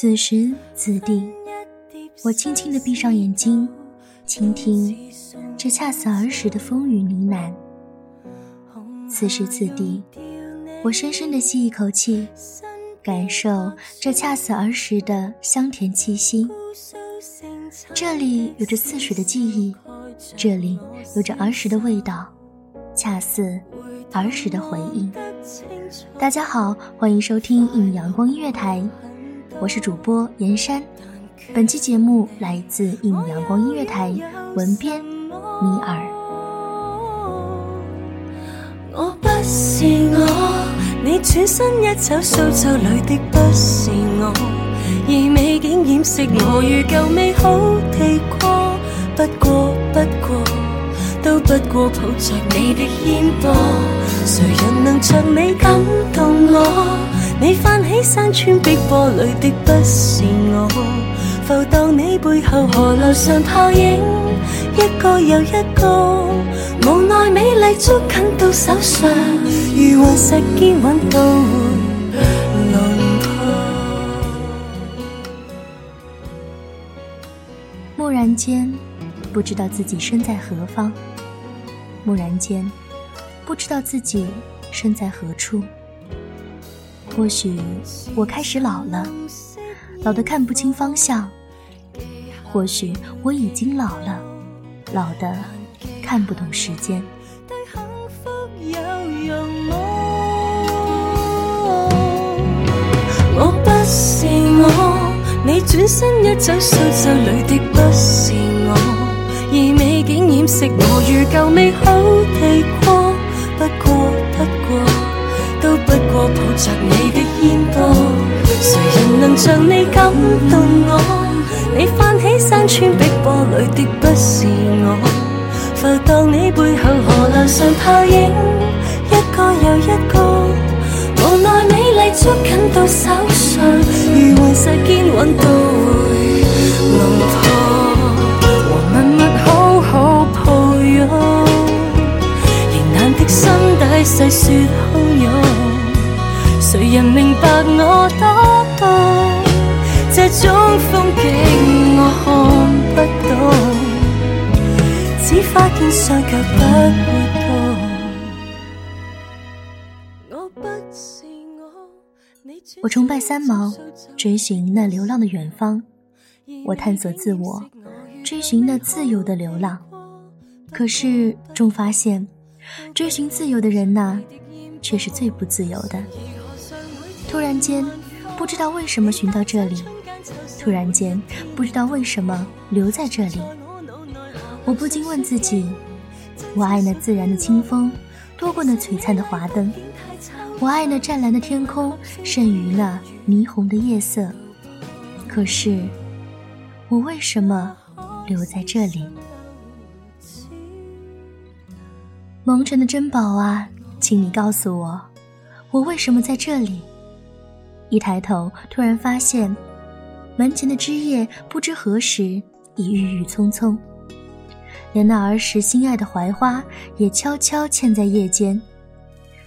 此时此地，我轻轻地闭上眼睛，倾听这恰似儿时的风雨呢喃。此时此地，我深深地吸一口气，感受这恰似儿时的香甜气息。这里有着似水的记忆，这里有着儿时的味道，恰似儿时的回忆。大家好，欢迎收听一米阳光音乐台。我是主播严山，本期节目来自一米阳光音乐台，文编米尔。我不是我，你转身一走，苏州里的不是我，而美景掩饰我如旧美好地过。不过不过，都不过抱着你的肩膊，谁人能像你感动我？你泛起山川碧波里的不是我，浮荡你背后河流上泡影，一个又一个，无奈美丽捉紧到手上，如顽石坚稳到轮廓。蓦然间，不知道自己身在何方；蓦然间，不知道自己身在何处。或许我开始老了，老得看不清方向；或许我已经老了，老得看不懂时间。我不是我，你转身一走，苏州里的不是我，而美景掩饰我如旧美好地过。不过，不过。都不过抱着你的肩膊，谁人能像你感动我？你泛起山川碧波里的不是我，浮荡你背后河流上泡影，一个又一个，无奈美丽捉紧到手上，如顽石坚稳到回轮廓，和默默好好抱拥，仍难的心底细说汹涌。谁人明白我多懂？这种风景我看不懂，只发现伤却不会痛。我不是我，我崇拜三毛，追寻那流浪的远方；我探索自我，追寻那自由的流浪。可是，终发现，追寻自由的人呐，却是最不自由的。突然间，不知道为什么寻到这里；突然间，不知道为什么留在这里。我不禁问自己：我爱那自然的清风，多过那璀璨的华灯；我爱那湛蓝的天空，胜于那霓虹的夜色。可是，我为什么留在这里？蒙尘的珍宝啊，请你告诉我，我为什么在这里？一抬头，突然发现门前的枝叶不知何时已郁郁葱葱，连那儿时心爱的槐花也悄悄嵌在叶间。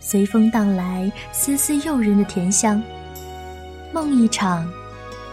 随风荡来，丝丝诱人的甜香。梦一场，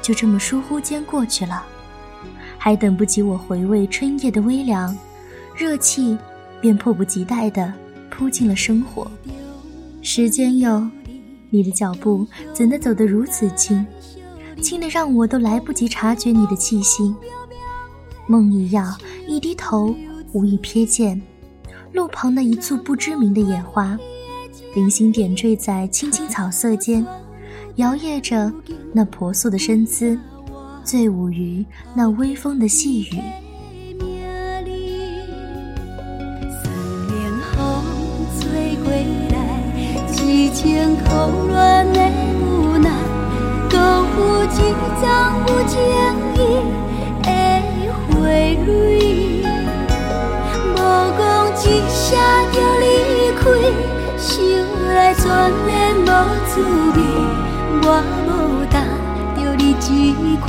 就这么疏忽间过去了，还等不及我回味春夜的微凉，热气便迫不及待地扑进了生活。时间又，你的脚步怎能走得如此轻，轻得让我都来不及察觉你的气息。梦一样，一低头，无意瞥见路旁的一簇不知名的野花，零星点缀在青青草色间，摇曳着那婆娑的身姿，醉舞于那微风的细雨。情苦恋的无奈，辜负一桩有情意的花蕊。无讲一声就离开，想来全然无滋味。我无答着你这款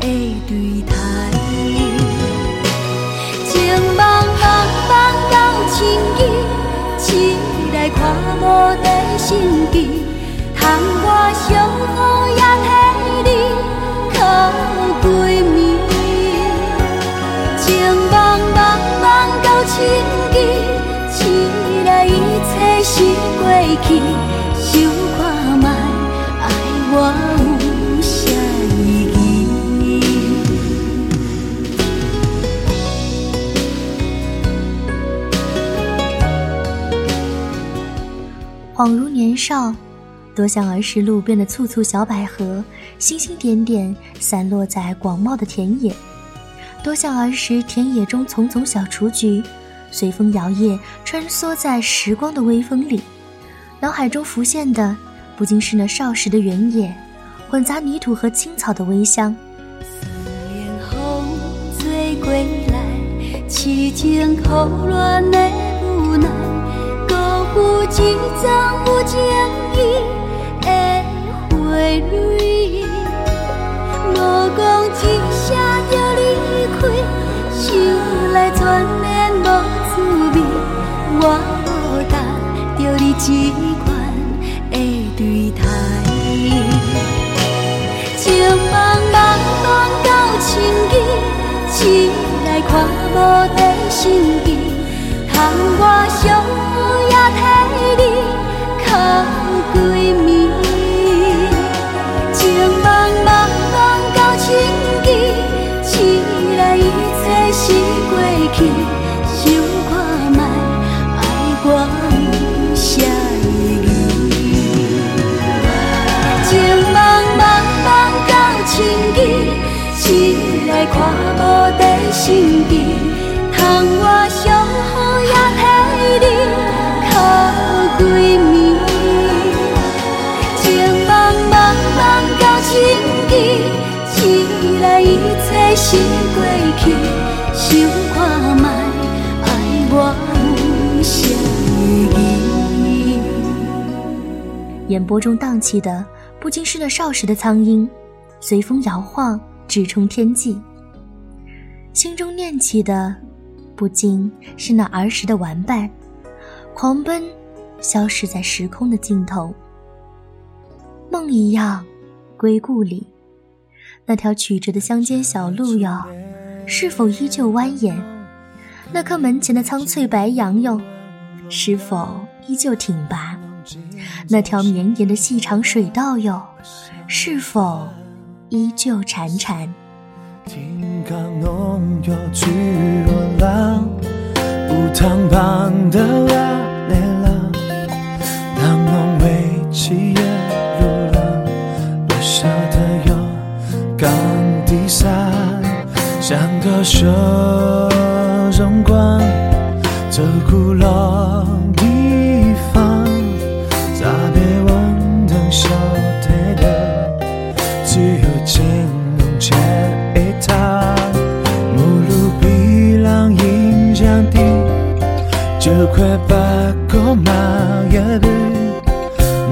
的对待，情茫茫茫到深意。来看无在心机，通我相好也替你靠几暝。情茫茫茫到深更，醒来一切是过去，年少，多像儿时路边的簇簇小百合，星星点点散落在广袤的田野；多像儿时田野中丛丛小雏菊，随风摇曳，穿梭在时光的微风里。脑海中浮现的，不仅是那少时的原野，混杂泥土和青草的微香。有一丛有情意的花蕊，无讲一声就离开，想来全然无滋味。我无答着你这款的对待，情茫茫茫到深意，醒来看无在心机，通我相。看眼波中荡起的不禁是那少时的苍鹰，随风摇晃，直冲天际。心中念起的，不禁是那儿时的玩伴，狂奔，消失在时空的尽头。梦一样，归故里，那条曲折的乡间小路哟，是否依旧蜿蜒？那棵门前的苍翠白杨哟，是否依旧挺拔？那条绵延的细长水道哟，是否依旧潺潺？听港浓又去落浪，不汤旁的拉累了，当浓为起也如浪，不舍得有港底散，像个手中光，这古老这块把个马也不，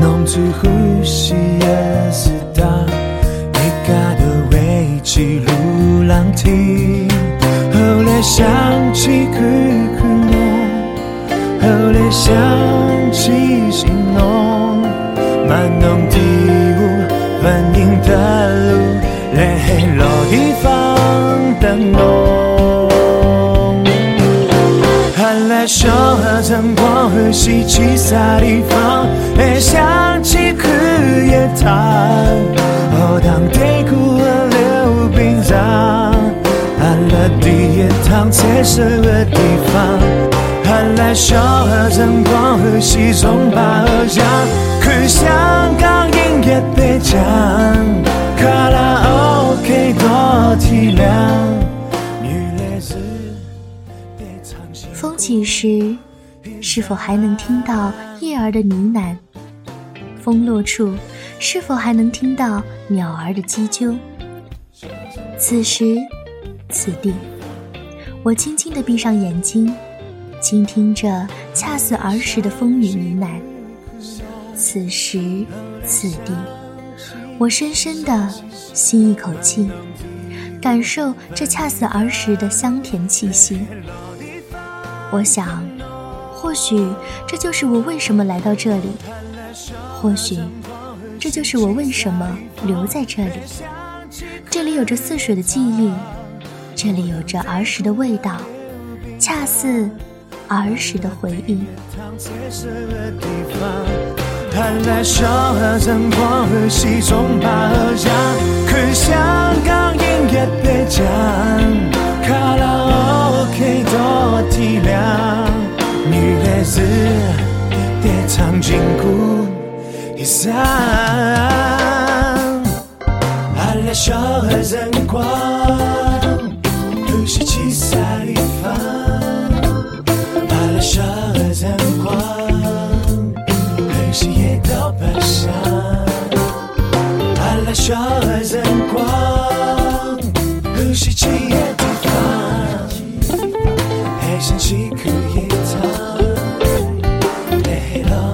弄出呼吸也是大，一家的围起路浪梯，后来想起苦苦梦，后来。想起形容，满浓的雾，反映的路，连黑楼地方灯笼。灯光和稀奇啥地方，会想起枯叶塘，荷塘对古河流冰上。寒了的夜塘彩色的地方，寒来小河灯光和西中把河江，去香港音乐北江，卡拉 OK 多体谅，风起时，是否还能听到叶儿的呢喃？风落处，是否还能听到鸟儿的叽啾？此时，此地，我轻轻地闭上眼睛，倾听着恰似儿时的风雨呢喃。此时，此地，我深深地吸一口气，感受这恰似儿时的香甜气息。我想，或许这就是我为什么来到这里，或许这就是我为什么留在这里。这里有着似水的记忆，这里有着儿时的味道，恰似儿时的回忆。彩色的地方，寒来小河灯光和西中把河江，去香港音乐北江，卡拉 OK 多体谅，女孩子别唱金箍第三。寒来小河灯光，